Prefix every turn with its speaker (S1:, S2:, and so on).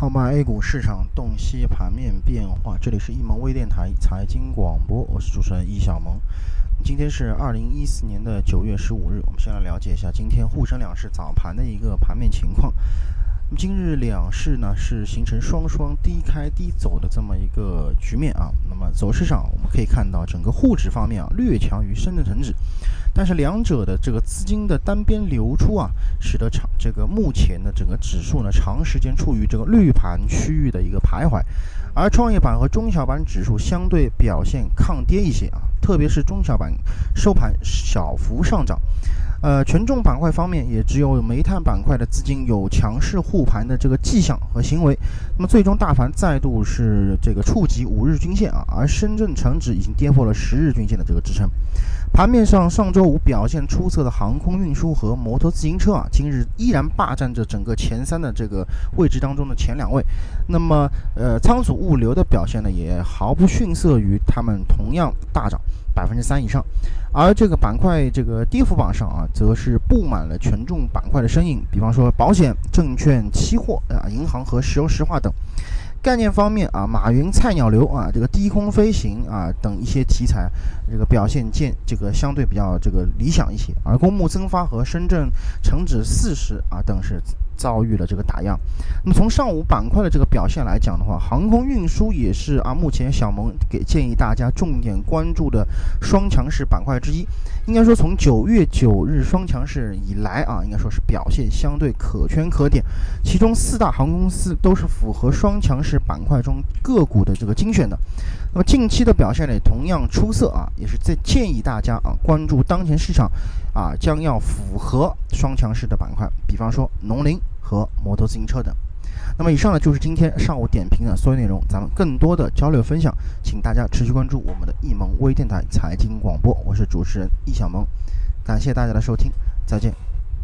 S1: 号码 A 股市场洞悉盘面变化，这里是易盟微电台财经广播，我是主持人易小萌。今天是二零一四年的九月十五日，我们先来了解一下今天沪深两市早盘的一个盘面情况。今日两市呢是形成双双低开低走的这么一个局面啊。那么走势上我们可以看到，整个沪指方面啊略强于深圳成指，但是两者的这个资金的单边流出啊，使得长这个目前的整个指数呢长时间处于这个绿盘区域的一个徘徊，而创业板和中小板指数相对表现抗跌一些啊，特别是中小板收盘小幅上涨。呃，权重板块方面，也只有煤炭板块的资金有强势护盘的这个迹象和行为。那么，最终大盘再度是这个触及五日均线啊，而深圳成指已经跌破了十日均线的这个支撑。盘面上，上周五表现出色的航空运输和摩托自行车啊，今日依然霸占着整个前三的这个位置当中的前两位。那么，呃，仓储物流的表现呢，也毫不逊色于他们，同样大涨。百分之三以上，而这个板块这个跌幅榜上啊，则是布满了权重板块的身影，比方说保险、证券、期货啊、银行和石油石化等。概念方面啊，马云菜鸟流啊，这个低空飞行啊等一些题材，这个表现见这个相对比较这个理想一些。而公募增发和深圳成指四十啊等是遭遇了这个打压。那么从上午板块的这个表现来讲的话，航空运输也是啊目前小萌给建议大家重点关注的双强势板块之一。应该说从九月九日双强势以来啊，应该说是表现相对可圈可点。其中四大航空公司都是符合双强势。板块中个股的这个精选的，那么近期的表现呢同样出色啊，也是在建议大家啊关注当前市场啊将要符合双强势的板块，比方说农林和摩托自行车等。那么以上呢就是今天上午点评的所有内容，咱们更多的交流分享，请大家持续关注我们的易盟微电台财经广播，我是主持人易小萌，感谢大家的收听，再见。